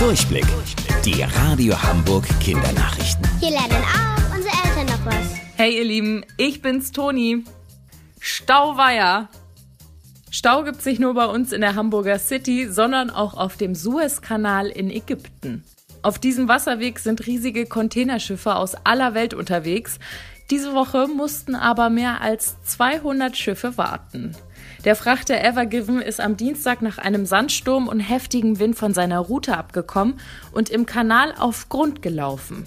Durchblick. Die Radio Hamburg Kindernachrichten. Hier lernen auch unsere Eltern noch was. Hey ihr Lieben, ich bin's Toni. Stauweier. Stau gibt sich nur bei uns in der Hamburger City, sondern auch auf dem Suezkanal in Ägypten. Auf diesem Wasserweg sind riesige Containerschiffe aus aller Welt unterwegs. Diese Woche mussten aber mehr als 200 Schiffe warten. Der Frachter Evergiven ist am Dienstag nach einem Sandsturm und heftigem Wind von seiner Route abgekommen und im Kanal auf Grund gelaufen.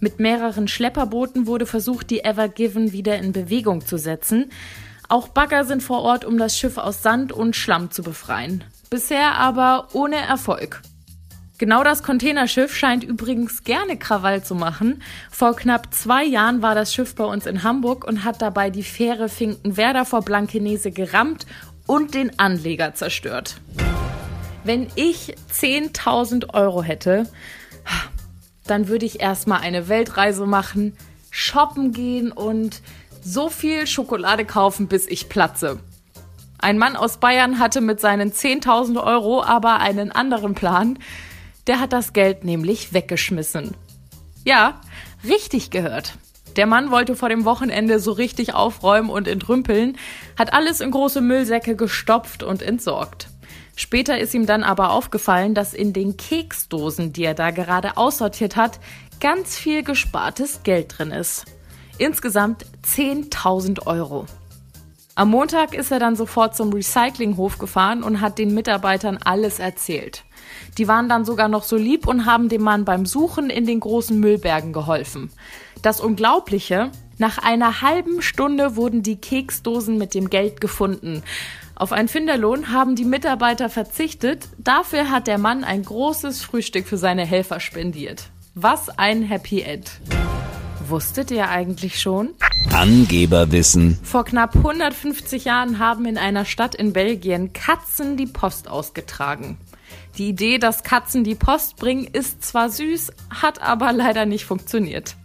Mit mehreren Schlepperbooten wurde versucht, die Evergiven wieder in Bewegung zu setzen. Auch Bagger sind vor Ort, um das Schiff aus Sand und Schlamm zu befreien. Bisher aber ohne Erfolg. Genau das Containerschiff scheint übrigens gerne Krawall zu machen. Vor knapp zwei Jahren war das Schiff bei uns in Hamburg und hat dabei die Fähre Finkenwerder vor Blankenese gerammt und den Anleger zerstört. Wenn ich 10.000 Euro hätte, dann würde ich erstmal eine Weltreise machen, shoppen gehen und so viel Schokolade kaufen, bis ich platze. Ein Mann aus Bayern hatte mit seinen 10.000 Euro aber einen anderen Plan. Der hat das Geld nämlich weggeschmissen. Ja, richtig gehört. Der Mann wollte vor dem Wochenende so richtig aufräumen und entrümpeln, hat alles in große Müllsäcke gestopft und entsorgt. Später ist ihm dann aber aufgefallen, dass in den Keksdosen, die er da gerade aussortiert hat, ganz viel gespartes Geld drin ist. Insgesamt 10.000 Euro. Am Montag ist er dann sofort zum Recyclinghof gefahren und hat den Mitarbeitern alles erzählt. Die waren dann sogar noch so lieb und haben dem Mann beim Suchen in den großen Müllbergen geholfen. Das Unglaubliche, nach einer halben Stunde wurden die Keksdosen mit dem Geld gefunden. Auf einen Finderlohn haben die Mitarbeiter verzichtet, dafür hat der Mann ein großes Frühstück für seine Helfer spendiert. Was ein Happy End. Wusstet ihr eigentlich schon? Angeberwissen. Vor knapp 150 Jahren haben in einer Stadt in Belgien Katzen die Post ausgetragen. Die Idee, dass Katzen die Post bringen, ist zwar süß, hat aber leider nicht funktioniert.